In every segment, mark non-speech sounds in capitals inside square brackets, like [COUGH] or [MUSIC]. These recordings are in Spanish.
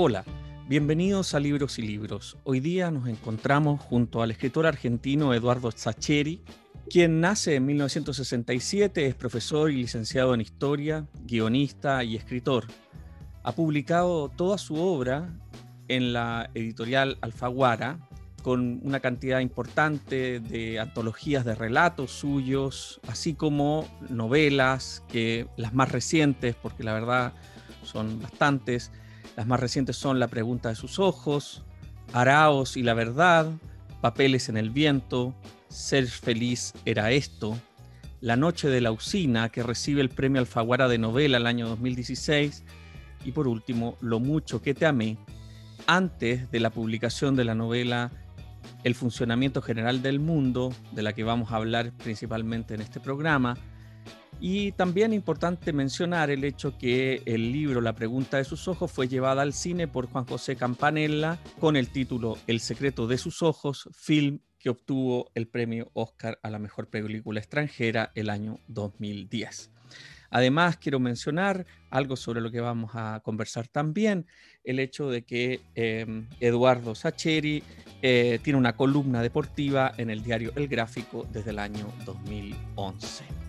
Hola, bienvenidos a Libros y Libros. Hoy día nos encontramos junto al escritor argentino Eduardo Zacheri, quien nace en 1967, es profesor y licenciado en historia, guionista y escritor. Ha publicado toda su obra en la editorial Alfaguara, con una cantidad importante de antologías de relatos suyos, así como novelas, que las más recientes, porque la verdad son bastantes, las más recientes son La pregunta de sus ojos, Araos y la verdad, Papeles en el viento, Ser feliz era esto, La noche de la usina, que recibe el premio Alfaguara de novela el año 2016, y por último, Lo mucho que te amé, antes de la publicación de la novela El funcionamiento general del mundo, de la que vamos a hablar principalmente en este programa. Y también importante mencionar el hecho que el libro La pregunta de sus ojos fue llevada al cine por Juan José Campanella con el título El secreto de sus ojos, film que obtuvo el premio Oscar a la mejor película extranjera el año 2010. Además, quiero mencionar algo sobre lo que vamos a conversar también, el hecho de que em, Eduardo Sacheri eh, tiene una columna deportiva en el diario El Gráfico desde el año 2011.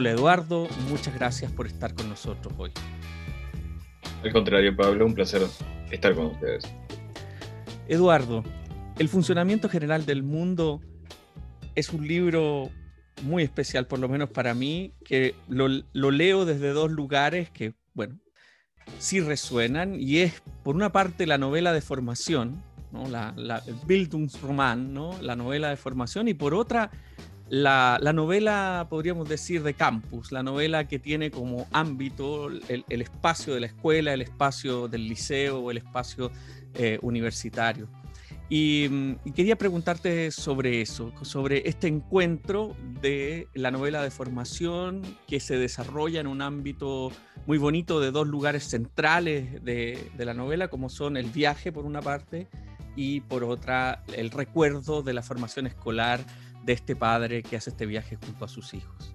Hola Eduardo, muchas gracias por estar con nosotros hoy. Al contrario, Pablo, un placer estar con ustedes. Eduardo, El funcionamiento general del mundo es un libro muy especial, por lo menos para mí, que lo, leo desde dos lugares que, bueno, sí resuenan, y es, por una parte, la novela de formación, ¿no? la, la Bildungsroman, ¿no? la novela de formación, y por otra, la, novela, podríamos decir, de campus, la novela que tiene como ámbito el, espacio de la escuela, el espacio del liceo o el espacio eh, universitario. Y, y, quería preguntarte sobre eso, sobre este encuentro de la novela de formación que se desarrolla en un ámbito muy bonito de dos lugares centrales de la novela, como son el viaje por una parte y por otra el recuerdo de la formación escolar de este padre que hace este viaje junto a sus hijos?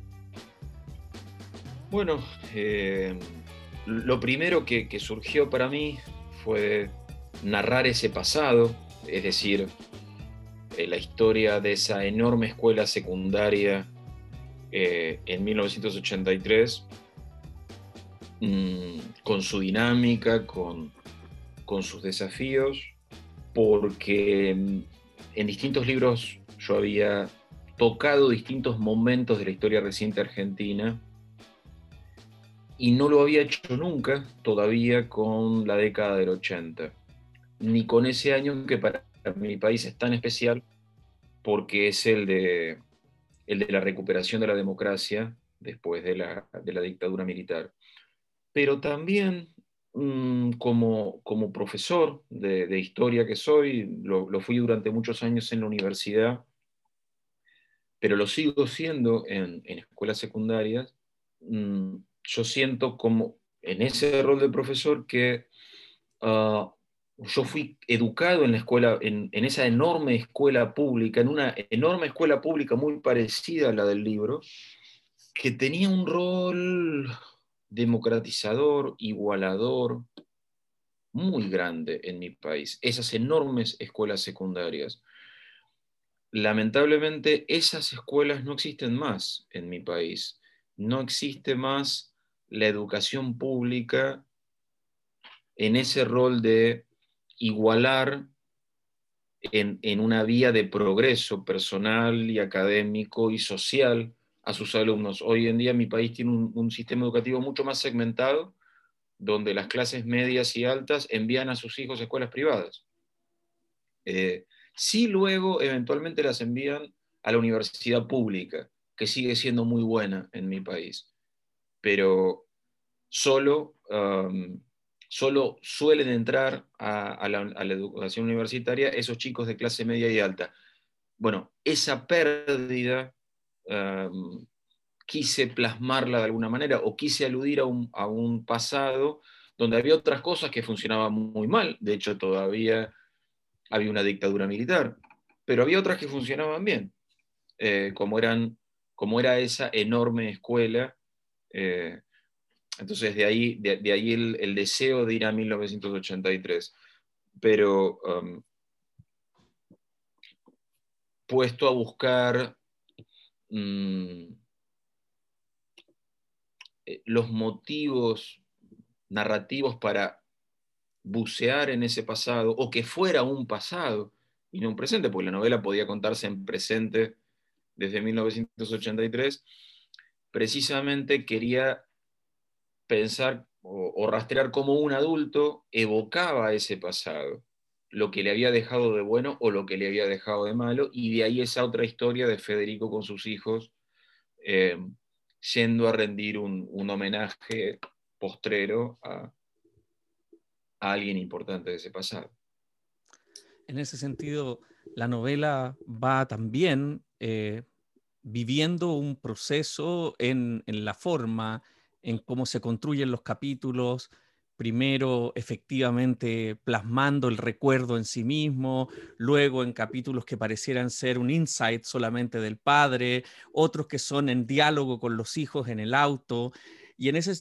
Bueno, eh, lo primero que, surgió para mí fue narrar ese pasado, es decir, eh, la historia de esa enorme escuela secundaria eh, en 1983, mm, con su dinámica, con, con sus desafíos, porque mm, en distintos libros yo había tocado distintos momentos de la historia reciente argentina y no lo había hecho nunca todavía con la década del 80, ni con ese año que para mi país es tan especial porque es el de, el de la recuperación de la democracia después de la, dictadura militar. Pero también mm, como, como profesor de, historia que soy, lo, lo fui durante muchos años en la universidad, pero lo sigo siendo en, escuelas secundarias, mm, yo siento como en ese rol de profesor que ah, yo fui educado en la escuela, en, esa enorme escuela pública, en una enorme escuela pública muy parecida a la del libro, que tenía un rol democratizador, igualador, muy grande en mi país, esas enormes escuelas secundarias lamentablemente esas escuelas no existen más en mi país. No existe más la educación pública en ese rol de igualar en, una vía de progreso personal y académico y social a sus alumnos. Hoy en día mi país tiene un, sistema educativo mucho más segmentado, donde las clases medias y altas envían a sus hijos a escuelas privadas. Eh, Sí luego eventualmente las envían a la universidad pública, que sigue siendo muy buena en mi país, pero solo, solo suelen entrar a, la, educación universitaria esos chicos de clase media y alta. Bueno, esa pérdida quise plasmarla de alguna manera o quise aludir a un, pasado donde había otras cosas que funcionaban muy mal. De hecho, todavía había una dictadura militar, pero había otras que funcionaban bien, eh, como, eran, como era esa enorme escuela. Eh, entonces, de ahí, de, ahí el, deseo de ir a 1983. Pero um, puesto a buscar mm, eh, los motivos narrativos para bucear en ese pasado, o que fuera un pasado y no un presente, porque la novela podía contarse en presente desde 1983, precisamente quería pensar o, rastrear cómo un adulto evocaba ese pasado, lo que le había dejado de bueno o lo que le había dejado de malo, y de ahí esa otra historia de Federico con sus hijos, eh, yendo a rendir un, homenaje postrero a, alguien importante de ese pasado. En ese sentido, la novela va también eh, viviendo un proceso en, la forma, en cómo se construyen los capítulos, primero efectivamente plasmando el recuerdo en sí mismo, luego en capítulos que parecieran ser un insight solamente del padre, otros que son en diálogo con los hijos en el auto, y en ese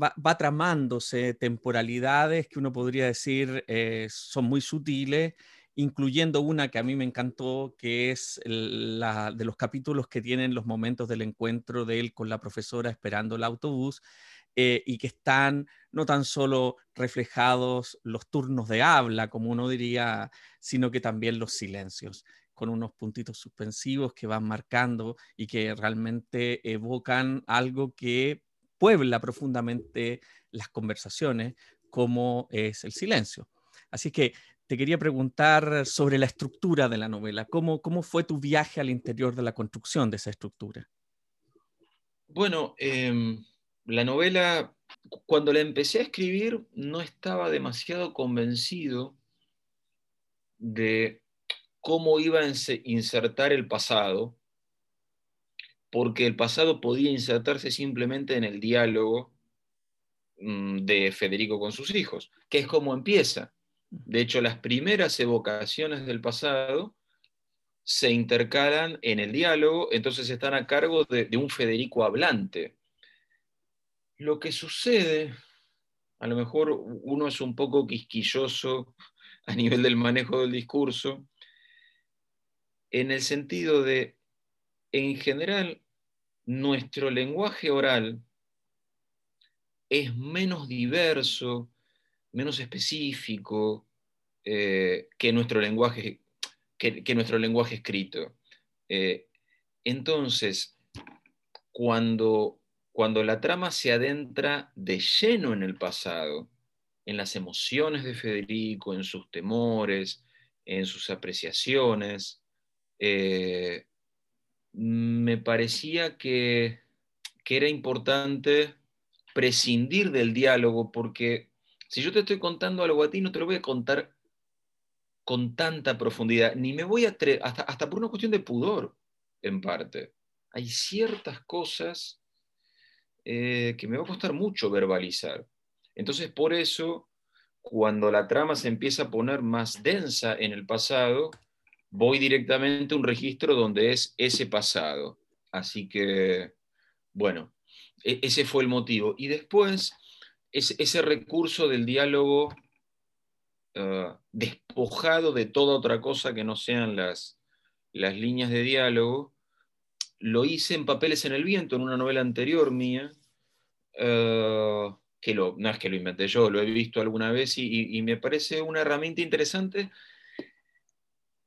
va, tramándose temporalidades que uno podría decir eh, son muy sutiles, incluyendo una que a mí me encantó, que es la de los capítulos que tienen los momentos del encuentro de él con la profesora esperando el autobús, eh, y que están no tan solo reflejados los turnos de habla, como uno diría, sino que también los silencios con unos puntitos suspensivos que van marcando y que realmente evocan algo que puebla profundamente las conversaciones, como es el silencio. Así que te quería preguntar sobre la estructura de la novela. ¿Cómo, cómo fue tu viaje al interior de la construcción de esa estructura? Bueno, em, la novela, cuando la empecé a escribir, no estaba demasiado convencido de cómo iba a insertar el pasado, porque el pasado podía insertarse simplemente en el diálogo mm, de Federico con sus hijos, que es como empieza. De hecho, las primeras evocaciones del pasado se intercalan en el diálogo, entonces están a cargo de un Federico hablante. Lo que sucede, a lo mejor uno es un poco quisquilloso a nivel del manejo del discurso, en el sentido de, en general, nuestro lenguaje oral es menos diverso, menos específico eh, que, nuestro lenguaje, que, nuestro lenguaje escrito. Eh, entonces, cuando cuando la trama se adentra de lleno en el pasado, en las emociones de Federico, en sus temores, en sus apreciaciones, eh, me parecía que, era importante prescindir del diálogo, porque si yo te estoy contando algo a ti, no te lo voy a contar con tanta profundidad, ni me voy a... Hasta, hasta por una cuestión de pudor, en parte. Hay ciertas cosas eh, que me va a costar mucho verbalizar. Entonces, por eso, cuando la trama se empieza a poner más densa en el pasado, voy directamente a un registro donde es ese pasado. Así que, bueno, e-, ese fue el motivo. Y después, ese recurso del diálogo ah, despojado de toda otra cosa que no sean las, las líneas de diálogo, lo hice en Papeles en el Viento, en una novela anterior mía, eh, que lo, no es que lo inventé yo, lo he visto alguna vez y, me parece una herramienta interesante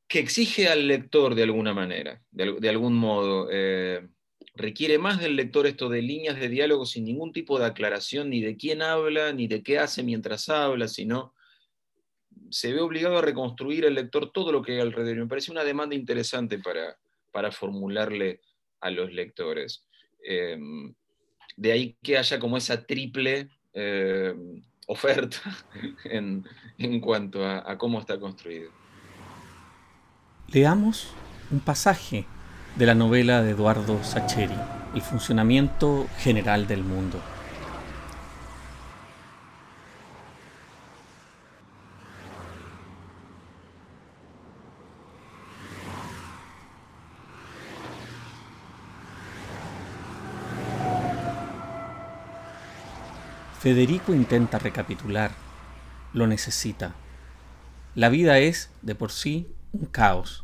que exige al lector de alguna manera, de, algún modo. Eh, requiere más del lector esto de líneas de diálogo sin ningún tipo de aclaración ni de quién habla, ni de qué hace mientras habla, sino se ve obligado a reconstruir el lector todo lo que hay alrededor. Me parece una demanda interesante para, para formularle a los lectores. Em, de ahí que haya como esa triple eh, oferta [LAUGHS] en, cuanto a, cómo está construido. Leamos un pasaje de la novela de Eduardo Sacheri. el funcionamiento general del mundo. Federico intenta recapitular. Lo necesita. La vida es, de por sí, un caos.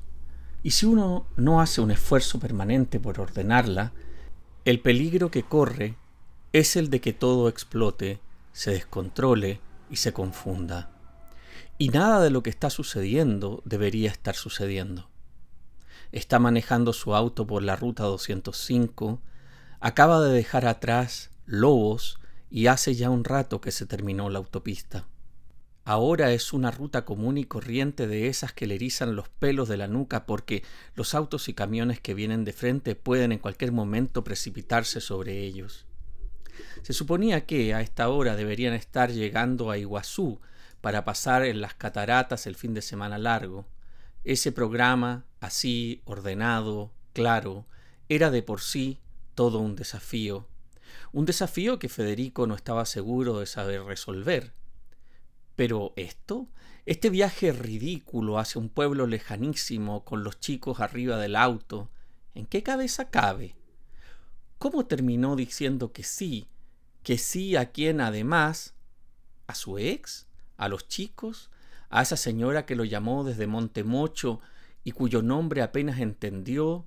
Y si uno no hace un esfuerzo permanente por ordenarla, el peligro que corre es el de que todo explote, se descontrole y se confunda. Y nada de lo que está sucediendo debería estar sucediendo. Está manejando su auto por la ruta 205, acaba de dejar atrás Lobos y hace ya un rato que se terminó la autopista. Ahora es una ruta común y corriente de esas que le erizan los pelos de la nuca porque los autos y camiones que vienen de frente pueden en cualquier momento precipitarse sobre ellos. Se suponía que a esta hora deberían estar llegando a Iguazú para pasar en las cataratas el fin de semana largo. Ese programa, así, ordenado, claro, era de por sí todo un desafío un desafío que Federico no estaba seguro de saber resolver. Pero esto, este viaje ridículo hacia un pueblo lejanísimo con los chicos arriba del auto, ¿en qué cabeza cabe? ¿Cómo terminó diciendo que sí? Que sí a quien además, a su ex, a los chicos, a esa señora que lo llamó desde Montemocho y cuyo nombre apenas entendió,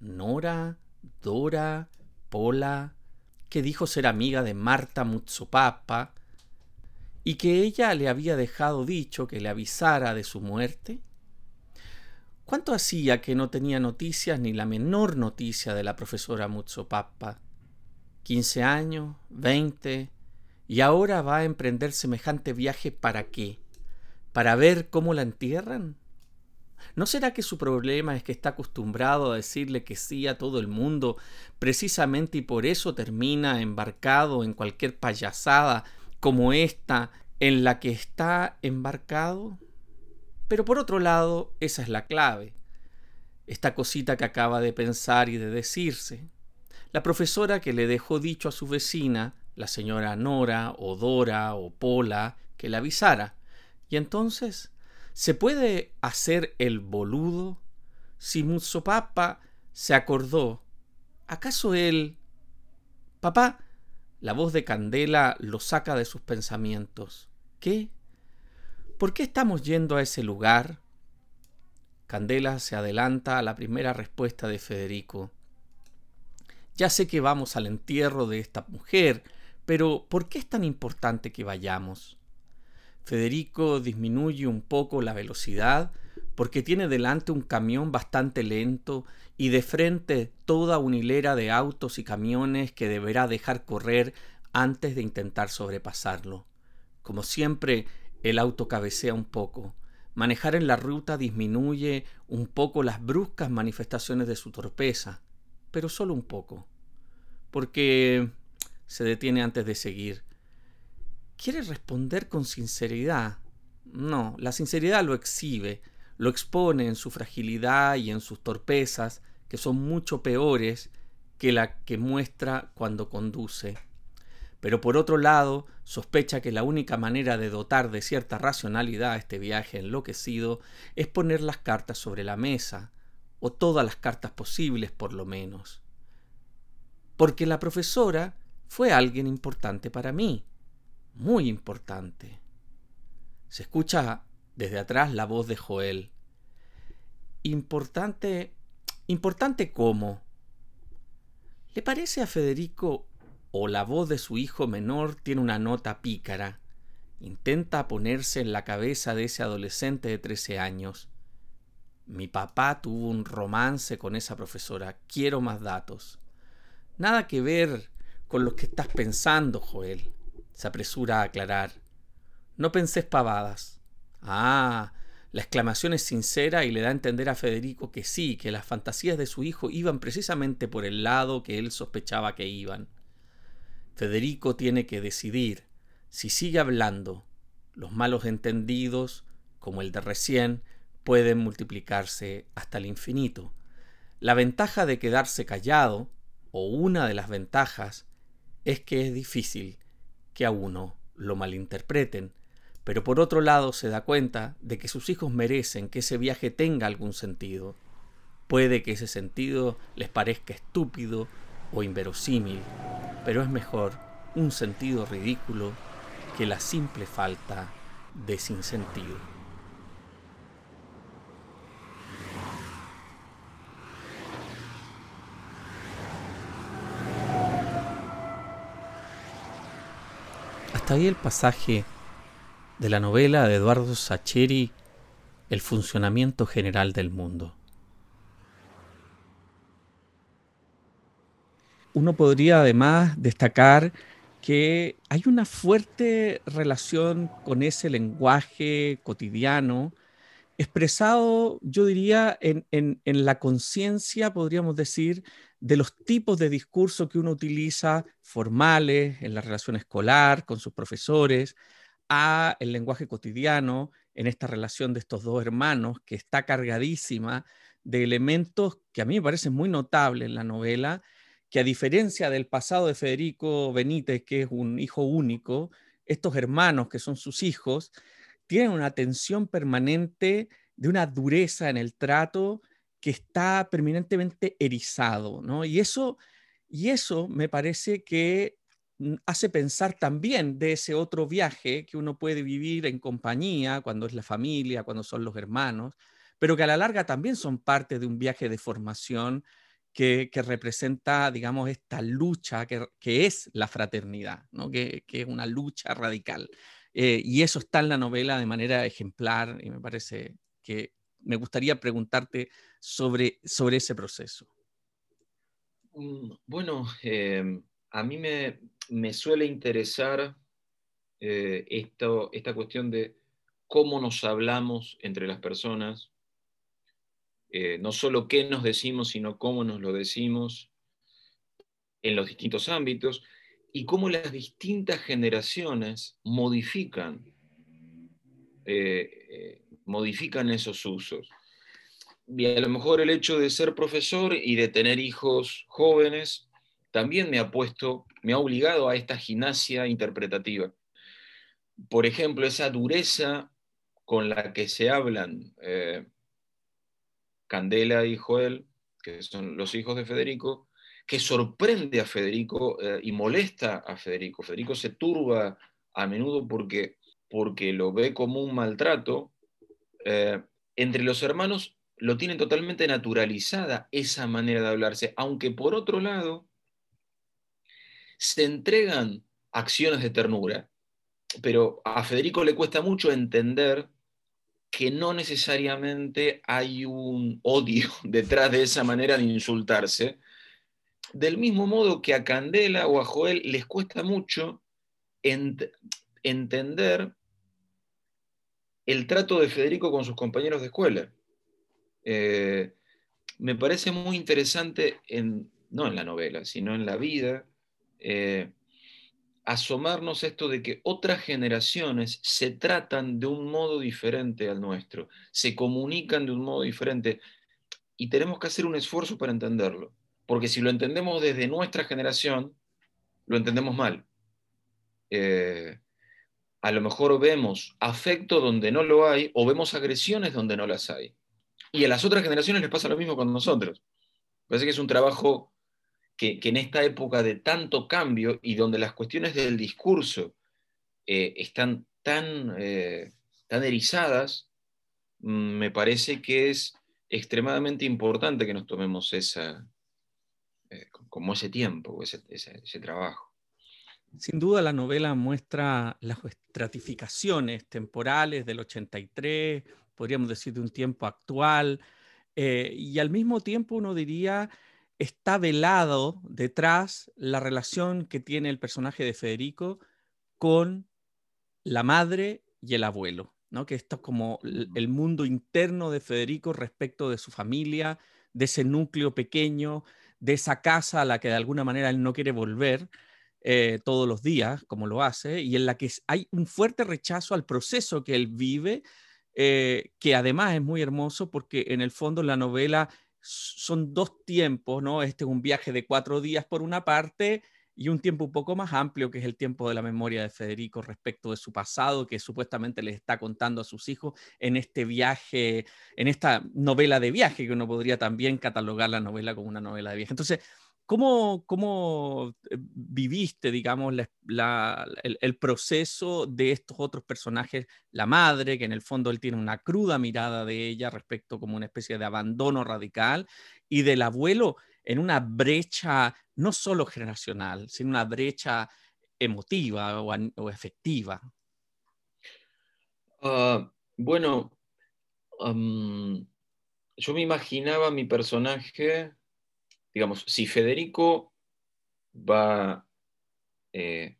Nora, Dora, Pola, que dijo ser amiga de Marta Mutsupapa y que ella le había dejado dicho que le avisara de su muerte? ¿Cuánto hacía que no tenía noticias ni la menor noticia de la profesora Mutsupapa? ¿Quince años? ¿Veinte? ¿Y ahora va a emprender semejante viaje para qué? ¿Para ver cómo la entierran? ¿No será que su problema es que está acostumbrado a decirle que sí a todo el mundo, precisamente y por eso termina embarcado en cualquier payasada como esta en la que está embarcado? Pero por otro lado, esa es la clave. Esta cosita que acaba de pensar y de decirse. La profesora que le dejó dicho a su vecina, la señora Nora o Dora o Pola, que la avisara. Y entonces ¿Se puede hacer el boludo? Si Mutsopapa se acordó, ¿acaso él... Papá, la voz de Candela lo saca de sus pensamientos. ¿Qué? ¿Por qué estamos yendo a ese lugar? Candela se adelanta a la primera respuesta de Federico. Ya sé que vamos al entierro de esta mujer, pero ¿por qué es tan importante que vayamos? Federico disminuye un poco la velocidad porque tiene delante un camión bastante lento y de frente toda una hilera de autos y camiones que deberá dejar correr antes de intentar sobrepasarlo. Como siempre, el auto cabecea un poco. Manejar en la ruta disminuye un poco las bruscas manifestaciones de su torpeza, pero solo un poco. Porque se detiene antes de seguir quiere responder con sinceridad. No, la sinceridad lo exhibe, lo expone en su fragilidad y en sus torpezas, que son mucho peores que la que muestra cuando conduce. Pero por otro lado, sospecha que la única manera de dotar de cierta racionalidad a este viaje enloquecido es poner las cartas sobre la mesa, o todas las cartas posibles por lo menos. Porque la profesora fue alguien importante para mí muy importante. Se escucha desde atrás la voz de Joel. Importante, importante cómo. ¿Le parece a Federico o la voz de su hijo menor tiene una nota pícara? Intenta ponerse en la cabeza de ese adolescente de 13 años. Mi papá tuvo un romance con esa profesora. Quiero más datos. Nada que ver con lo que estás pensando, Joel se apresura a aclarar. No pensé pavadas. Ah, la exclamación es sincera y le da a entender a Federico que sí, que las fantasías de su hijo iban precisamente por el lado que él sospechaba que iban. Federico tiene que decidir si sigue hablando. Los malos entendidos, como el de recién, pueden multiplicarse hasta el infinito. La ventaja de quedarse callado, o una de las ventajas, es que es difícil que a uno lo malinterpreten, pero por otro lado se da cuenta de que sus hijos merecen que ese viaje tenga algún sentido. Puede que ese sentido les parezca estúpido o inverosímil, pero es mejor un sentido ridículo que la simple falta de sinsentido. Hasta ahí el pasaje de la novela de Eduardo Sacheri, El funcionamiento general del mundo. Uno podría además destacar que hay una fuerte relación con ese lenguaje cotidiano, expresado, yo diría, en, la conciencia, podríamos decir, de los tipos de discurso que uno utiliza formales en la relación escolar, con sus profesores, a el lenguaje cotidiano, en esta relación de estos dos hermanos, que está cargadísima de elementos que a mí me parecen muy notables en la novela, que a diferencia del pasado de Federico Benítez, que es un hijo único, estos hermanos que son sus hijos, tienen una tensión permanente de una dureza en el trato que está permanentemente erizado, ¿no? Y eso, y eso me parece que mm, hace pensar también de ese otro viaje que uno puede vivir en compañía, cuando es la familia, cuando son los hermanos, pero que a la larga también son parte de un viaje de formación que, representa, digamos, esta lucha que, es la fraternidad, ¿no? que, es una lucha radical. Eh, y eso está en la novela de manera ejemplar y me parece que me gustaría preguntarte sobre, sobre ese proceso. Mm, bueno, em, a mí me, suele interesar eh, esto, esta cuestión de cómo nos hablamos entre las personas, eh, no solo qué nos decimos, sino cómo nos lo decimos en los distintos ámbitos y cómo las distintas generaciones modifican, eh, modifican esos usos. Y a lo mejor el hecho de ser profesor y de tener hijos jóvenes también me ha puesto, me ha obligado a esta gimnasia interpretativa. Por ejemplo, esa dureza con la que se hablan eh, Candela y Joel, que son los hijos de Federico, que sorprende a Federico eh, y molesta a Federico. Federico se turba a menudo porque, porque lo ve como un maltrato. Eh, entre los hermanos lo tienen totalmente naturalizada esa manera de hablarse, aunque por otro lado se entregan acciones de ternura, pero a Federico le cuesta mucho entender que no necesariamente hay un odio [LAUGHS] detrás de esa manera de insultarse, del mismo modo que a Candela o a Joel les cuesta mucho entender el trato de Federico con sus compañeros de escuela. Eh, me parece muy interesante, en, no en la novela, sino en la vida, eh, asomarnos esto de que otras generaciones se tratan de un modo diferente al nuestro, se comunican de un modo diferente y tenemos que hacer un esfuerzo para entenderlo, porque si lo entendemos desde nuestra generación, lo entendemos mal. Eh, a lo mejor vemos afecto donde no lo hay o vemos agresiones donde no las hay. Y a las otras generaciones les pasa lo mismo con nosotros. Parece que es un trabajo que, en esta época de tanto cambio y donde las cuestiones del discurso eh, están tan, eh, tan erizadas, mm, me parece que es extremadamente importante que nos tomemos esa, eh, como ese tiempo, ese, ese, trabajo. Sin duda la novela muestra las estratificaciones temporales del 83, podríamos decir de un tiempo actual, y al mismo tiempo uno diría está velado detrás la relación que tiene el personaje de Federico con la madre y el abuelo, ¿no? que esto es como el mundo interno de Federico respecto de su familia, de ese núcleo pequeño, de esa casa a la que de alguna manera él no quiere volver eh, todos los días, como lo hace, y en la que hay un fuerte rechazo al proceso que él vive, eh, que además es muy hermoso porque en el fondo la novela son dos tiempos, ¿no? Este es un viaje de cuatro días por una parte y un tiempo un poco más amplio, que es el tiempo de la memoria de Federico respecto de su pasado, que supuestamente les está contando a sus hijos en este viaje, en esta novela de viaje, que uno podría también catalogar la novela como una novela de viaje. Entonces, ¿Cómo, cómo eh, viviste, digamos, el, proceso de estos otros personajes? La madre, que en el fondo él tiene una cruda mirada de ella respecto como una especie de abandono radical, y del abuelo en una brecha no solo generacional, sino una brecha emotiva o, efectiva. Ah, bueno, yo me imaginaba mi personaje digamos, si Federico va, eh,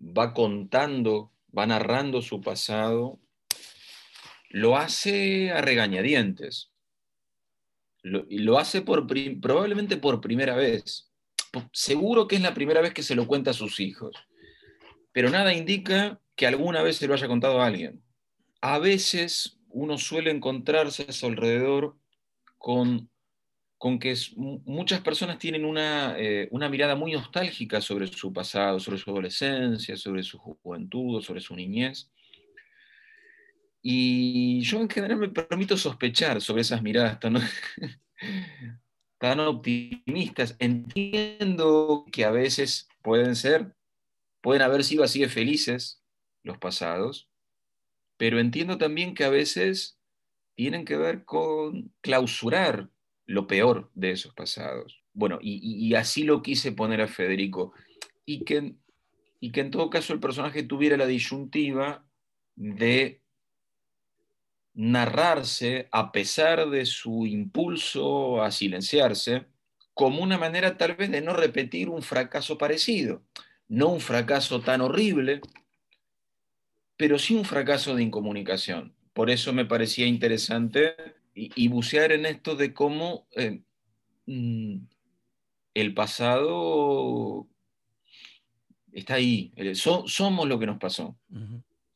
va contando, va narrando su pasado, lo hace a regañadientes. Lo, y lo hace por, probablemente por primera vez. Seguro que es la primera vez que se lo cuenta a sus hijos. Pero nada indica que alguna vez se lo haya contado a alguien. A veces uno suele encontrarse a su alrededor con con que muchas personas tienen eh, una, mirada muy nostálgica sobre su pasado, sobre su adolescencia, sobre su juventud, sobre su niñez. Y yo en general me permito sospechar sobre esas miradas tan, [LAUGHS] tan optimistas. Entiendo que a veces pueden ser, pueden haber sido así de felices los pasados, pero entiendo también que a veces tienen que ver con clausurar lo peor de esos pasados. Bueno, y, así lo quise poner a Federico. Y que, y que en todo caso el personaje tuviera la disyuntiva de narrarse a pesar de su impulso a silenciarse, como una manera tal vez de no repetir un fracaso parecido. No un fracaso tan horrible, pero sí un fracaso de incomunicación. Por eso me parecía interesante y, bucear en esto de cómo eh, mm, el pasado está ahí. somos lo que nos pasó.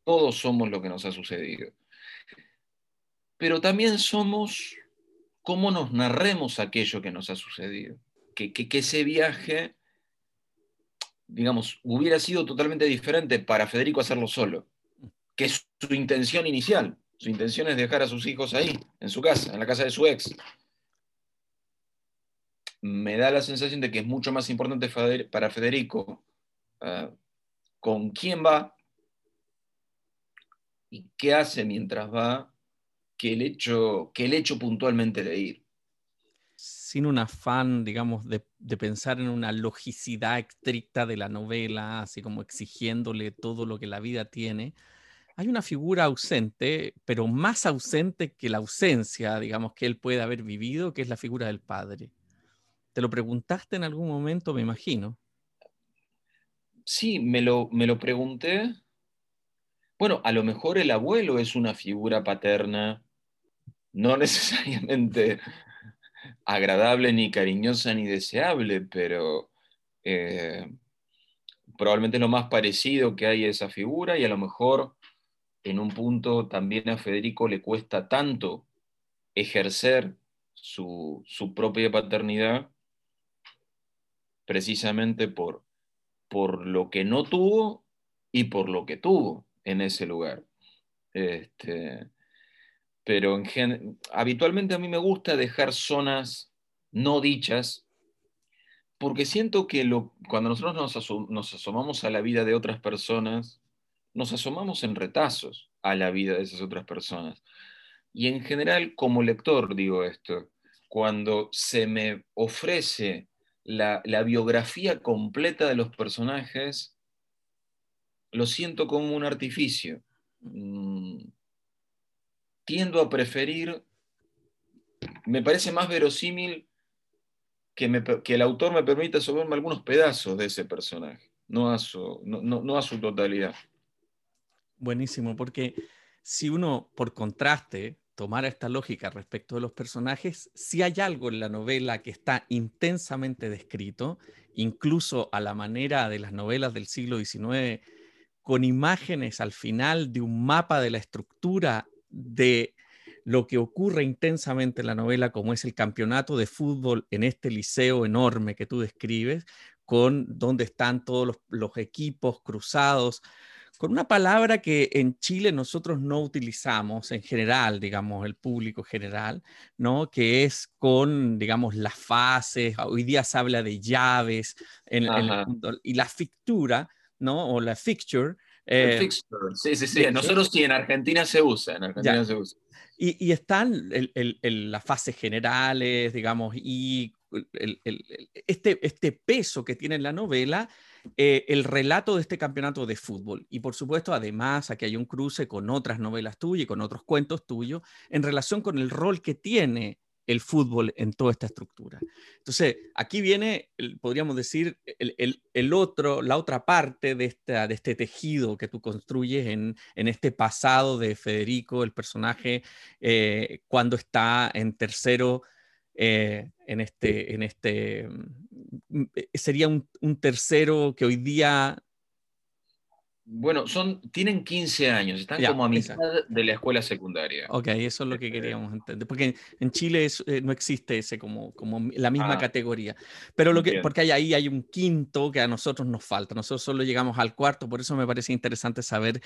Todos somos lo que nos ha sucedido. Pero también somos cómo nos narremos aquello que nos ha sucedido. Que, que, ese viaje, digamos, hubiera sido totalmente diferente para Federico hacerlo solo, que es su intención inicial. Su intención es dejar a sus hijos ahí, en su casa, en la casa de su ex. Me da la sensación de que es mucho más importante para Federico ah, con quién va y qué hace mientras va que el hecho, que el hecho puntualmente de ir. Sin un afán, digamos, de pensar en una logicidad estricta de la novela, así como exigiéndole todo lo que la vida tiene, hay una figura ausente, pero más ausente que la ausencia, digamos, que él puede haber vivido, que es la figura del padre. ¿Te lo preguntaste en algún momento, me imagino? Sí, me lo, me lo pregunté. Bueno, a lo mejor el abuelo es una figura paterna, no [LAUGHS] necesariamente agradable, ni cariñosa, ni deseable, pero eh, probablemente lo más parecido que hay a esa figura y a lo mejor en un punto también a Federico le cuesta tanto ejercer su, propia paternidad precisamente por, por lo que no tuvo y por lo que tuvo en ese lugar. Este, pero en habitualmente a mí me gusta dejar zonas no dichas, porque siento que cuando nosotros nos, nos asomamos a la vida de otras personas, nos asomamos en retazos a la vida de esas otras personas. Y en general, como lector digo esto, cuando se me ofrece la, biografía completa de los personajes, lo siento como un artificio. Mm, tiendo a preferir, me parece más verosímil que, el autor me permita sobrarme algunos pedazos de ese personaje, no a su, no a su totalidad. Buenísimo, porque si uno, por contraste, tomara esta lógica respecto de los personajes, si hay algo en la novela que está intensamente descrito, incluso a la manera de las novelas del siglo XIX, con imágenes al final de un mapa de la estructura de lo que ocurre intensamente en la novela, como es el campeonato de fútbol en este liceo enorme que tú describes, con donde están todos los, equipos cruzados, con una palabra que en Chile nosotros no utilizamos en general, digamos, el público general, ¿no? Que es con, digamos, las fases, hoy día se habla de llaves en, y la fictura, ¿no? O la fixture. Eh, sí, sí, sí. Nosotros sí, en Argentina se usa, en Argentina se usa. Y, están las fases generales, digamos, y este, este peso que tiene la novela, eh, el relato de este campeonato de fútbol. Y por supuesto, además, aquí hay un cruce con otras novelas tuyas y con otros cuentos tuyos en relación con el rol que tiene el fútbol en toda esta estructura. Entonces, aquí viene, podríamos decir, el, otro, la otra parte de, esta, de este tejido que tú construyes en, este pasado de Federico, el personaje, eh, cuando está en tercero eh, en este, en este, sería un, un, tercero que hoy día bueno, son, tienen 15 años, están como a mitad de la escuela secundaria. Ok, eso es lo que queríamos entender, porque en Chile eh, no existe ese como, como la misma ah, categoría, pero lo que, porque hay, ahí hay un quinto que a nosotros nos falta, nosotros solo llegamos al cuarto, por eso me parece interesante saber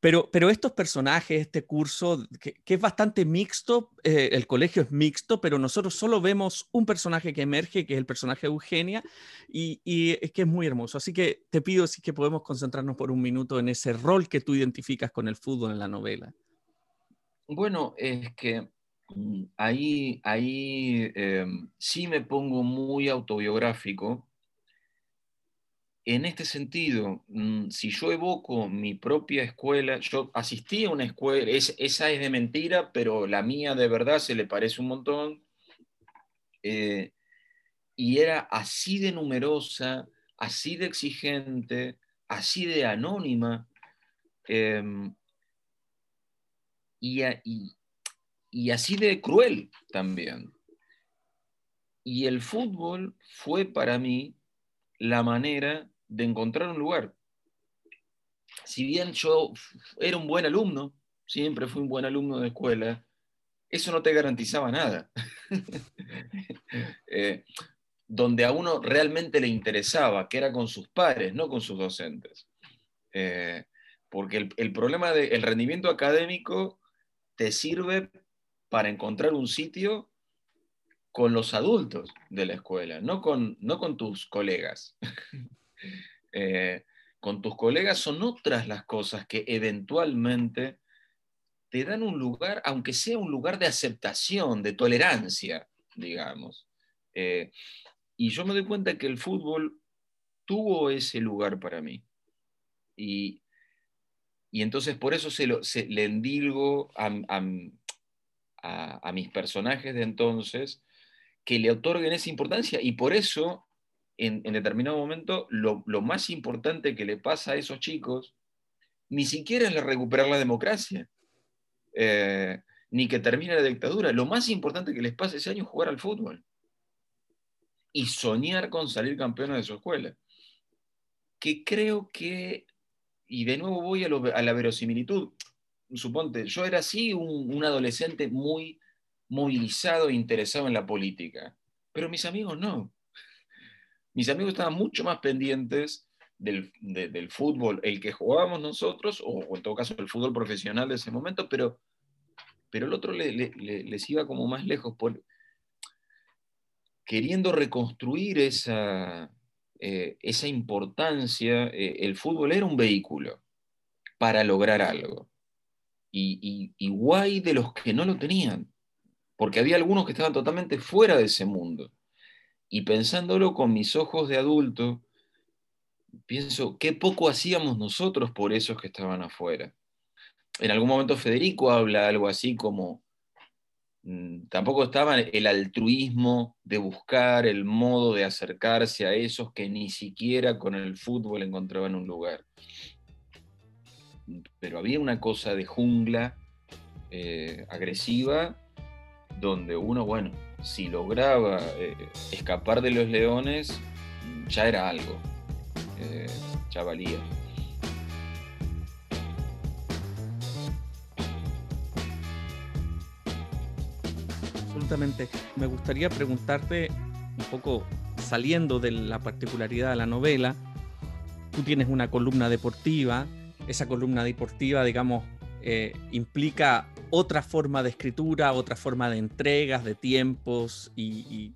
pero, pero estos personajes, este curso, que, es bastante mixto, eh, el colegio es mixto, pero nosotros solo vemos un personaje que emerge, que es el personaje de Eugenia, y, es que es muy hermoso. Así que te pido si que podemos concentrarnos por un minuto en ese rol que tú identificas con el fútbol en la novela. Bueno, es que mm, ahí, ahí em, sí me pongo muy autobiográfico en este sentido, mm, si yo evoco mi propia escuela, yo asistí a una escuela, esa es de mentira, pero la mía de verdad se le parece un montón, eh, y era así de numerosa, así de exigente, así de anónima, em, y así de cruel también. Y el fútbol fue para mí la manera de encontrar un lugar. Si bien yo era un buen alumno, siempre fui un buen alumno de escuela, eso no te garantizaba nada. [LAUGHS] Eh, donde a uno realmente le interesaba, que era con sus padres, no con sus docentes. Eh, porque el, problema del rendimiento académico te sirve para encontrar un sitio con los adultos de la escuela, no con, no con tus colegas. [LAUGHS] Eh, con tus colegas son otras las cosas que eventualmente te dan un lugar, aunque sea un lugar de aceptación, de tolerancia, digamos. Eh, y yo me doy cuenta que el fútbol tuvo ese lugar para mí. Y, entonces por eso se, lo, le endilgo a, a, mis personajes de entonces que le otorguen esa importancia y por eso en, determinado momento lo, más importante que le pasa a esos chicos ni siquiera es recuperar la democracia, eh, ni que termine la dictadura. Lo más importante que les pasa ese año es jugar al fútbol y soñar con salir campeones de su escuela. Que creo que, y de nuevo voy a, la verosimilitud, suponte, yo era así un adolescente muy movilizado e interesado en la política. Pero mis amigos no. Mis amigos estaban mucho más pendientes del, fútbol, el que jugábamos nosotros, o, en todo caso el fútbol profesional de ese momento, pero, pero el otro les iba como más lejos, por, queriendo reconstruir esa, eh, esa importancia. Eh, el fútbol era un vehículo para lograr algo. Y, y guay de los que no lo tenían porque había algunos que estaban totalmente fuera de ese mundo. Y pensándolo con mis ojos de adulto, pienso, qué poco hacíamos nosotros por esos que estaban afuera. En algún momento Federico habla algo así como, mm, tampoco estaba el altruismo de buscar el modo de acercarse a esos que ni siquiera con el fútbol encontraban un lugar. Pero había una cosa de jungla eh, agresiva donde uno, bueno, si lograba eh, escapar de los leones, ya era algo, eh, ya valía. absolutamente. Me gustaría preguntarte un poco saliendo de la particularidad de la novela, tú tienes una columna deportiva, esa columna deportiva, digamos, eh, implica otra forma de escritura, otra forma de entregas, de tiempos, y,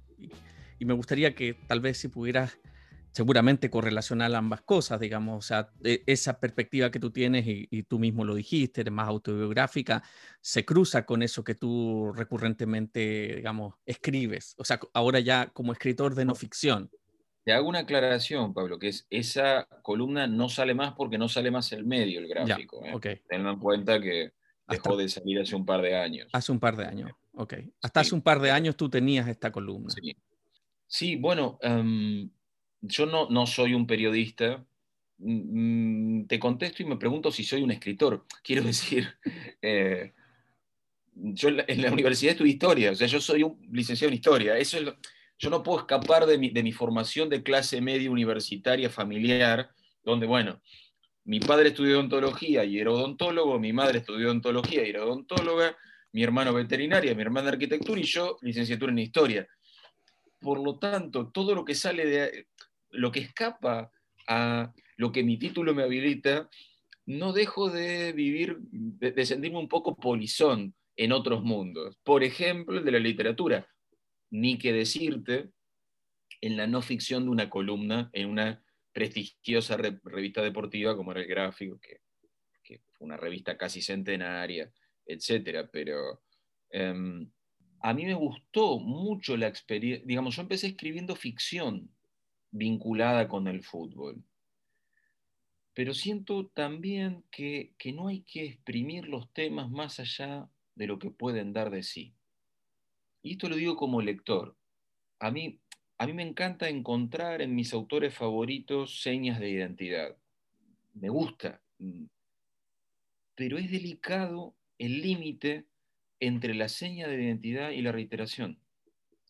me gustaría que tal vez si pudieras seguramente correlacionar ambas cosas, digamos, o sea, e, esa perspectiva que tú tienes y, tú mismo lo dijiste, eres más autobiográfica, se cruza con eso que tú recurrentemente, digamos, escribes, o sea, ahora ya como escritor de no ficción. Te hago una aclaración, Pablo, que es esa columna no sale más porque no sale más el medio, el gráfico. ¿eh? Teniendo en cuenta que dejó de salir hace un par de años. Hace un par de años, ok. Hasta hace un par de años tú tenías esta columna. Sí, bueno, em, yo no, no soy un periodista. Mm, mm, te contesto y me pregunto si soy un escritor. [LAUGHS] Quiero decir, eh, yo en la, universidad estudié historia, o sea, yo soy un licenciado en historia. Eso es lo, yo no puedo escapar de mi, formación de clase media universitaria familiar, donde, bueno, mi padre estudió odontología y era odontólogo, mi madre estudió odontología y era odontóloga, mi hermano veterinaria, mi hermana arquitectura y yo licenciatura en historia. Por lo tanto, todo lo que sale de lo que escapa a lo que mi título me habilita, no dejo de vivir, de sentirme un poco polizón en otros mundos. Por ejemplo, el de la literatura ni que decirte en la no ficción de una columna en una prestigiosa revista deportiva como era el Gráfico, que, fue una revista casi centenaria, etc. Pero em, a mí me gustó mucho la experiencia, digamos, yo empecé escribiendo ficción vinculada con el fútbol. Pero siento también que, que no hay que exprimir los temas más allá de lo que pueden dar de sí y esto lo digo como lector, a mí, a mí me encanta encontrar en mis autores favoritos señas de identidad. Me gusta, mm, pero es delicado el límite entre la seña de identidad y la reiteración,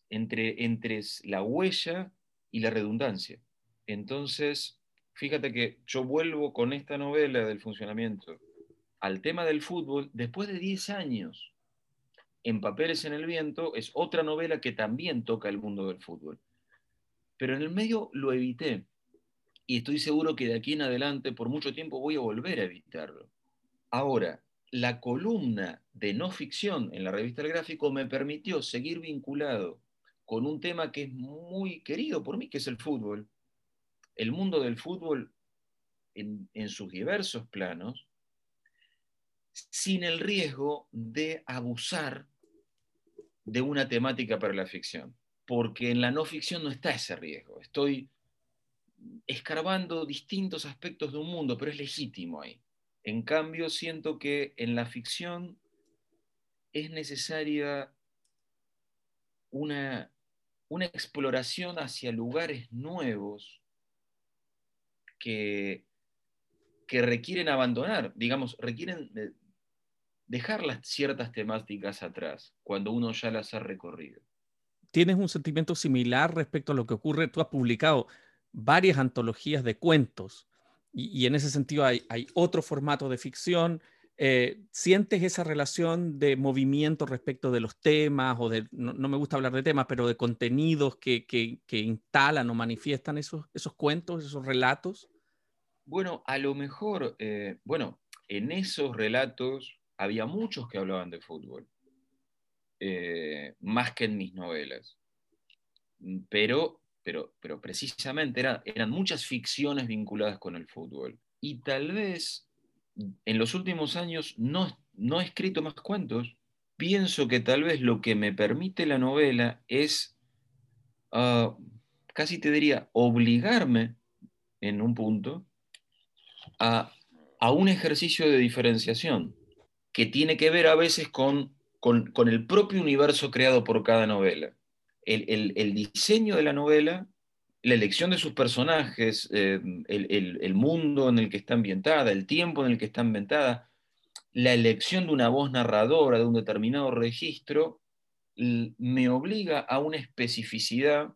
entre, entre la huella y la redundancia. Entonces, fíjate que yo vuelvo con esta novela del funcionamiento al tema del fútbol después de 10 años en Papeles en el Viento es otra novela que también toca el mundo del fútbol. Pero en el medio lo evité. Y estoy seguro que de aquí en adelante, por mucho tiempo, voy a volver a evitarlo. Ahora, la columna de no ficción en la revista El Gráfico me permitió seguir vinculado con un tema que es muy querido por mí, que es el fútbol. El mundo del fútbol en, en sus diversos planos, sin el riesgo de abusar de una temática para la ficción, porque en la no ficción no está ese riesgo. Estoy escarbando distintos aspectos de un mundo, pero es legítimo ahí. En cambio, siento que en la ficción es necesaria una, una exploración hacia lugares nuevos que, que requieren abandonar, digamos, requieren dejar las ciertas temáticas atrás cuando uno ya las ha recorrido. ¿Tienes un sentimiento similar respecto a lo que ocurre? Tú has publicado varias antologías de cuentos y, en ese sentido hay, otro formato de ficción. Eh, ¿Sientes esa relación de movimiento respecto de los temas o de, no, me gusta hablar de temas, pero de contenidos que, instalan o manifiestan esos, esos cuentos, esos relatos? Bueno, a lo mejor, eh, bueno, en esos relatos había muchos que hablaban de fútbol, eh, más que en mis novelas. Pero, pero, pero precisamente eran muchas ficciones vinculadas con el fútbol. Y tal vez en los últimos años no, no he escrito más cuentos. Pienso que tal vez lo que me permite la novela es, ah, casi te diría, obligarme en un punto a, a un ejercicio de diferenciación que tiene que ver a veces con, con, el propio universo creado por cada novela. El, diseño de la novela, la elección de sus personajes, eh, el, mundo en el que está ambientada, el tiempo en el que está ambientada, la elección de una voz narradora de un determinado registro, me obliga a una especificidad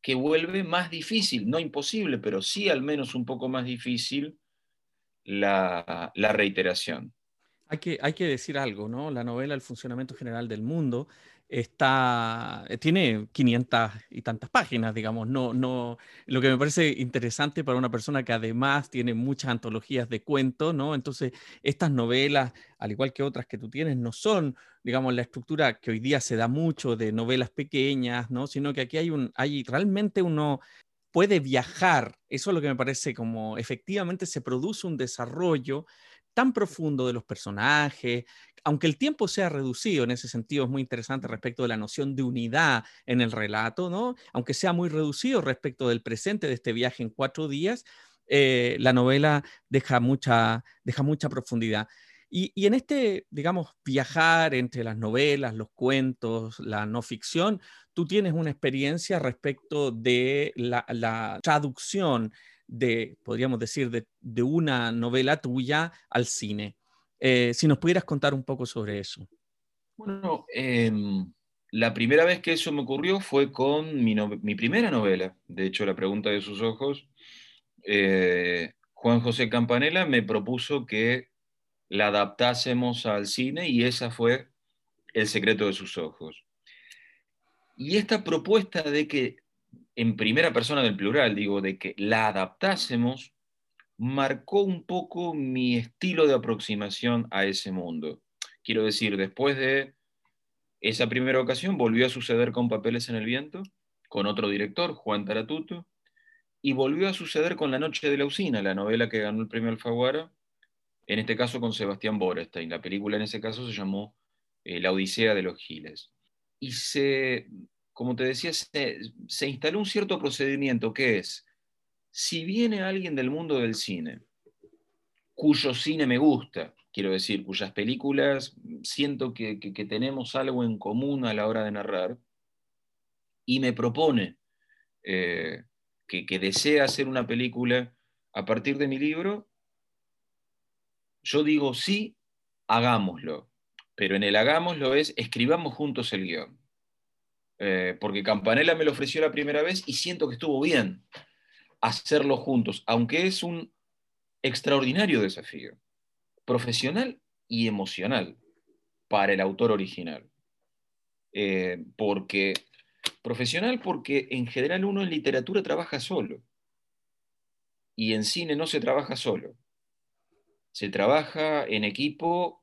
que vuelve más difícil, no imposible, pero sí al menos un poco más difícil la reiteración. Hay que, decir algo, ¿no? La novela El funcionamiento general del mundo está, eh, tiene 500 y tantas páginas, digamos. No, no, lo que me parece interesante para una persona que además tiene muchas antologías de cuentos, ¿no? Entonces, estas novelas, al igual que otras que tú tienes, no son, digamos, la estructura que hoy día se da mucho de novelas pequeñas, ¿no? Sino que aquí hay un, hay realmente uno puede viajar. Eso es lo que me parece como efectivamente se produce un desarrollo tan profundo de los personajes, aunque el tiempo sea reducido, en ese sentido es muy interesante respecto de la noción de unidad en el relato, ¿no? Aunque sea muy reducido respecto del presente de este viaje en cuatro días, eh, la novela deja mucha, deja mucha profundidad. Y, en este, digamos, viajar entre las novelas, los cuentos, la no ficción, tú tienes una experiencia respecto de la, la traducción de, podríamos decir, de, una novela tuya al cine. Eh, si nos pudieras contar un poco sobre eso. Bueno, em, la primera vez que eso me ocurrió fue con mi, primera novela, de hecho, La pregunta de sus ojos. Eh, Juan José Campanella me propuso que la adaptásemos al cine y esa fue El secreto de sus ojos. Y esta propuesta de que en primera persona del plural, digo, de que la adaptásemos, marcó un poco mi estilo de aproximación a ese mundo. Quiero decir, después de esa primera ocasión volvió a suceder con Papeles en el Viento, con otro director, Juan Taratuto, y volvió a suceder con La Noche de la Usina, la novela que ganó el premio Alfaguara, en este caso con Sebastián Borestein. La película en ese caso se llamó eh, La Odisea de los Giles. Y se como te decía, se, instaló un cierto procedimiento que es, si viene alguien del mundo del cine, cuyo cine me gusta, quiero decir, cuyas películas siento que, tenemos algo en común a la hora de narrar, y me propone eh, que, que, desea hacer una película a partir de mi libro, yo digo sí, hagámoslo. Pero en el hagámoslo es escribamos juntos el guion. Eh, porque Campanella me lo ofreció la primera vez y siento que estuvo bien hacerlo juntos, aunque es un extraordinario desafío, profesional y emocional para el autor original. Eh, porque profesional porque en general uno en literatura trabaja solo y en cine no se trabaja solo. Se trabaja en equipo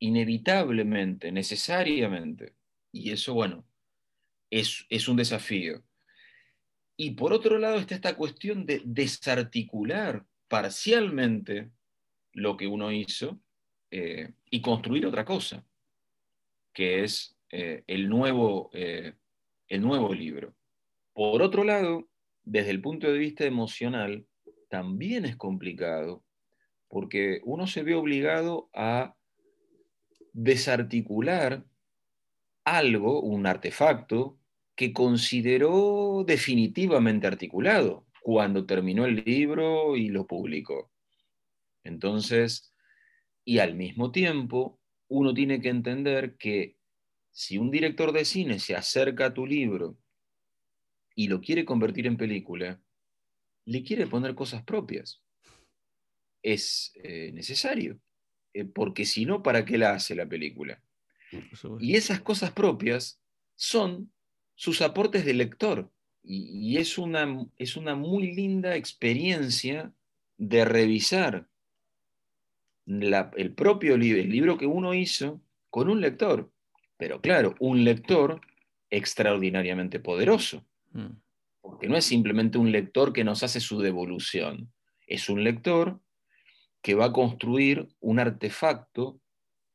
inevitablemente, necesariamente. Y eso, bueno, es, un desafío. Y por otro lado está esta cuestión de desarticular parcialmente lo que uno hizo eh, y construir otra cosa, que es eh, el, nuevo, eh, el nuevo libro. Por otro lado, desde el punto de vista emocional, también es complicado, porque uno se ve obligado a desarticular algo, un artefacto, que consideró definitivamente articulado cuando terminó el libro y lo publicó. Entonces, y al mismo tiempo, uno tiene que entender que si un director de cine se acerca a tu libro y lo quiere convertir en película, le quiere poner cosas propias. Es eh, necesario, eh, porque si no, ¿para qué la hace la película? Y esas cosas propias son sus aportes de lector. Y, es, una, es una muy linda experiencia de revisar el propio libro, el libro que uno hizo, con un lector. Pero claro, un lector extraordinariamente poderoso. Mm. Porque no es simplemente un lector que nos hace su devolución. Es un lector que va a construir un artefacto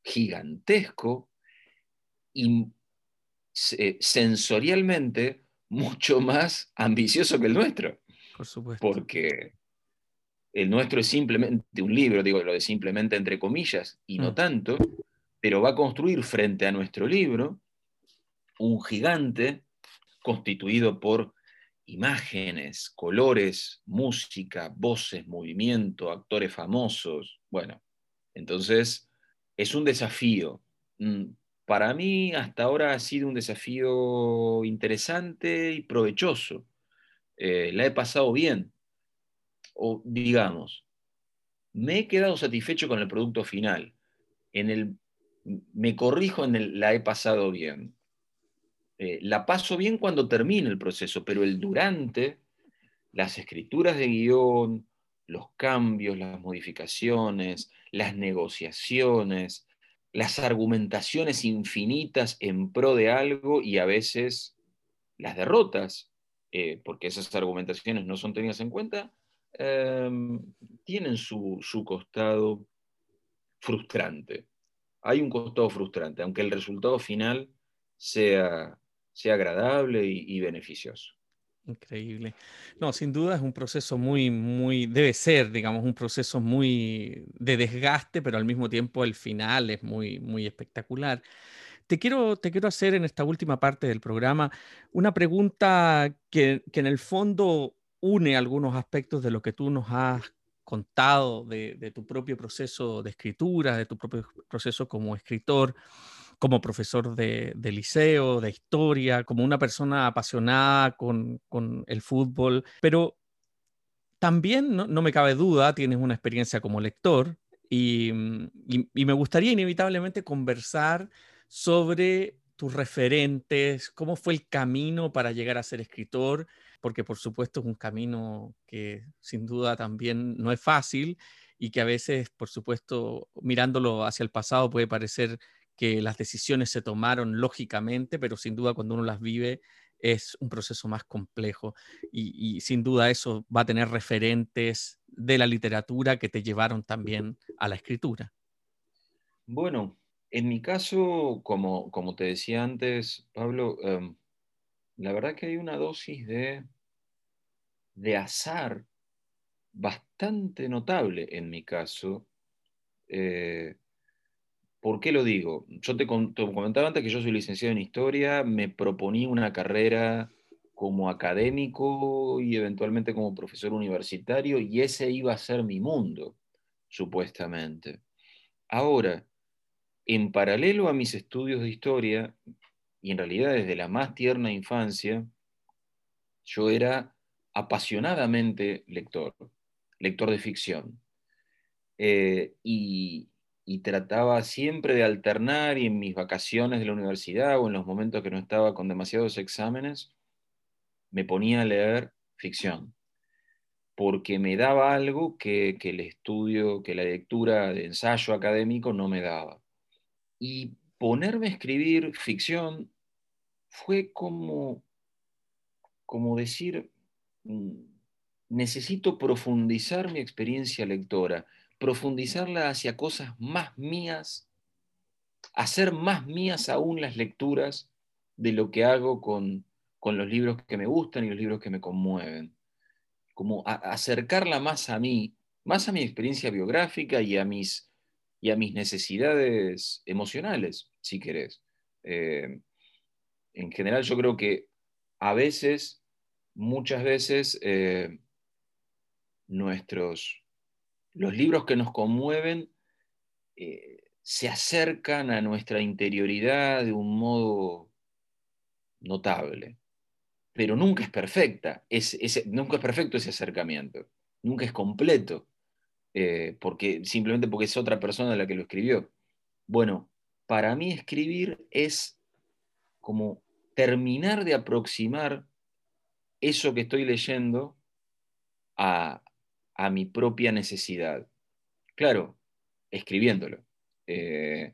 gigantesco y eh, sensorialmente mucho más ambicioso que el nuestro. Por supuesto. Porque el nuestro es simplemente un libro, digo lo de simplemente entre comillas, y no mm. tanto, pero va a construir frente a nuestro libro un gigante constituido por imágenes, colores, música, voces, movimiento, actores famosos. Bueno, entonces es un desafío. Para mí hasta ahora ha sido un desafío interesante y provechoso. Eh, la he pasado bien. O digamos, me he quedado satisfecho con el producto final. En el, me corrijo en el la he pasado bien. Eh, la paso bien cuando termine el proceso, pero el durante, las escrituras de guion, los cambios, las modificaciones, las negociaciones, las argumentaciones infinitas en pro de algo y a veces las derrotas, eh, porque esas argumentaciones no son tenidas en cuenta, em, tienen su, costado frustrante. Hay un costado frustrante, aunque el resultado final sea, sea agradable y beneficioso. Increíble. No, sin duda es un proceso muy, muy, debe ser, digamos, un proceso muy de desgaste, pero al mismo tiempo el final es muy, muy espectacular. Te quiero, te quiero hacer en esta última parte del programa una pregunta que, que en el fondo une algunos aspectos de lo que tú nos has contado de, de tu propio proceso de escritura, de tu propio proceso como escritor como profesor de, liceo, de historia, como una persona apasionada con, el fútbol, pero también, no, me cabe duda, tienes una experiencia como lector y, y, me gustaría inevitablemente conversar sobre tus referentes, cómo fue el camino para llegar a ser escritor, porque por supuesto es un camino que sin duda también no es fácil y que a veces, por supuesto, mirándolo hacia el pasado puede parecer que las decisiones se tomaron lógicamente, pero sin duda cuando uno las vive es un proceso más complejo y, sin duda eso va a tener referentes de la literatura que te llevaron también a la escritura. Bueno, en mi caso, como, como te decía antes, Pablo, em, la verdad que hay una dosis de, de azar bastante notable en mi caso. Eh, ¿Por qué lo digo? Yo te, comentaba antes que yo soy licenciado en historia, me proponí una carrera como académico y eventualmente como profesor universitario y ese iba a ser mi mundo, supuestamente. Ahora, en paralelo a mis estudios de historia, y en realidad desde la más tierna infancia, yo era apasionadamente lector, lector de ficción. Eh, y, y trataba siempre de alternar y en mis vacaciones de la universidad o en los momentos que no estaba con demasiados exámenes, me ponía a leer ficción, porque me daba algo que, el estudio, que la lectura de ensayo académico no me daba. Y ponerme a escribir ficción fue como, como decir, mm, necesito profundizar mi experiencia lectora profundizarla hacia cosas más mías, hacer más mías aún las lecturas de lo que hago con, los libros que me gustan y los libros que me conmueven. Como acercarla más a mí, más a mi experiencia biográfica y a mis, y a mis necesidades emocionales, si querés. Eh, en general yo creo que a veces, muchas veces, eh, nuestros, los libros que nos conmueven eh, se acercan a nuestra interioridad de un modo notable, pero nunca es perfecta, nunca es perfecto ese acercamiento, nunca es completo, eh, porque, simplemente porque es otra persona la que lo escribió. Bueno, para mí escribir es como terminar de aproximar eso que estoy leyendo a, a mi propia necesidad. Claro, escribiéndolo. Eh,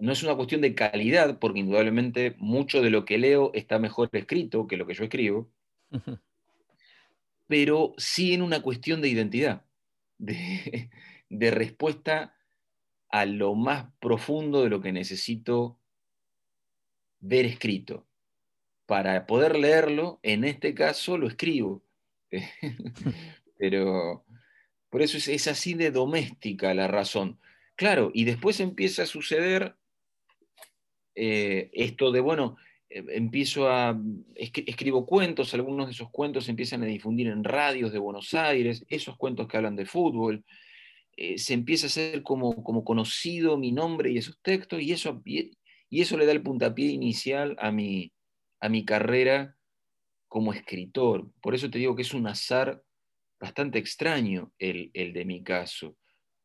no es una cuestión de calidad, porque indudablemente mucho de lo que leo está mejor escrito que lo que yo escribo, pero sí en una cuestión de identidad, de, [LAUGHS] de respuesta a lo más profundo de lo que necesito ver escrito. Para poder leerlo, en este caso lo escribo. [LAUGHS] Pero por eso es, así de doméstica la razón. Claro, y después empieza a suceder eh, esto de, bueno, eh, empiezo a, escribo cuentos, algunos de esos cuentos se empiezan a difundir en radios de Buenos Aires, esos cuentos que hablan de fútbol, eh, se empieza a hacer como, como, conocido mi nombre y esos textos, y eso, y eso le da el puntapié inicial a mi, a mi carrera como escritor. Por eso te digo que es un azar bastante extraño el, de mi caso.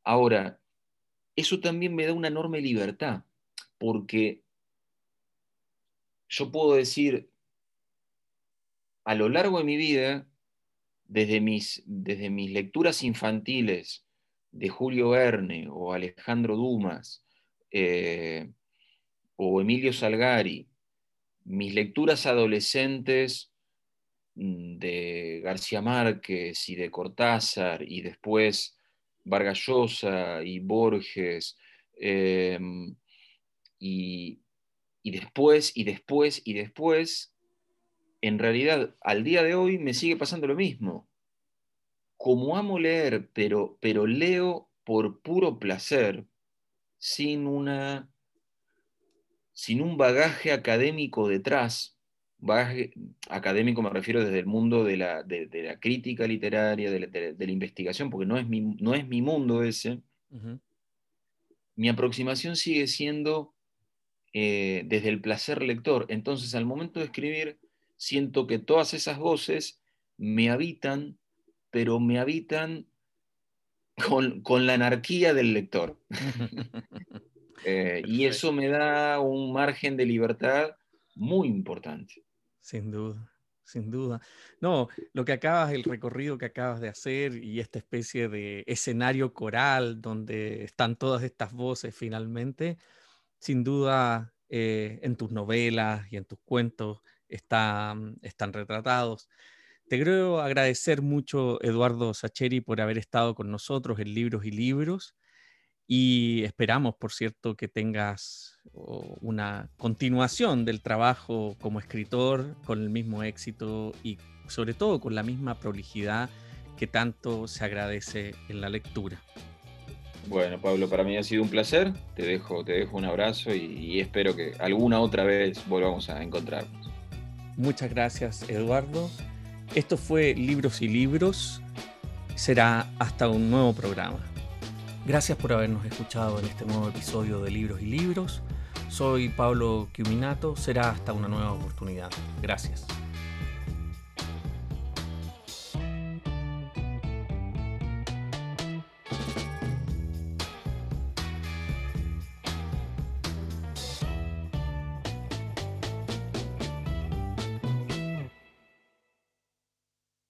Ahora, eso también me da una enorme libertad, porque yo puedo decir, a lo largo de mi vida, desde mis, desde mis lecturas infantiles de Julio Verne o Alejandro Dumas eh, o Emilio Salgari, mis lecturas adolescentes de García Márquez y de Cortázar y después Vargas Llosa y Borges em, y, y después y después y después en realidad al día de hoy me sigue pasando lo mismo. Como amo leer, pero, pero leo por puro placer, sin, una, sin un bagaje académico detrás. Bagaje académico me refiero desde el mundo de la, de, la crítica literaria, de la, investigación, porque no es mi, no es mi mundo ese. Mi aproximación sigue siendo eh, desde el placer lector. Entonces, al momento de escribir, siento que todas esas voces me habitan, pero me habitan [LAUGHS] con, la anarquía del lector. [LAUGHS] Eh, y eso me da un margen de libertad muy importante. Sin duda, sin duda. No, lo que acabas, el recorrido que acabas de hacer y esta especie de escenario coral donde están todas estas voces finalmente, sin duda eh, en tus novelas y en tus cuentos están, están retratados. Te creo agradecer mucho, Eduardo Sacheri, por haber estado con nosotros en Libros y Libros. Y esperamos, por cierto, que tengas una continuación del trabajo como escritor con el mismo éxito y sobre todo con la misma prolijidad que tanto se agradece en la lectura. Bueno, Pablo, para mí ha sido un placer. Te dejo, te dejo un abrazo y, y espero que alguna otra vez volvamos a encontrarnos. Muchas gracias, Eduardo. Esto fue Libros y Libros. Será hasta un nuevo programa. Gracias por habernos escuchado en este nuevo episodio de Libros y Libros. Soy Pablo Quiminato. Será hasta una nueva oportunidad. Gracias.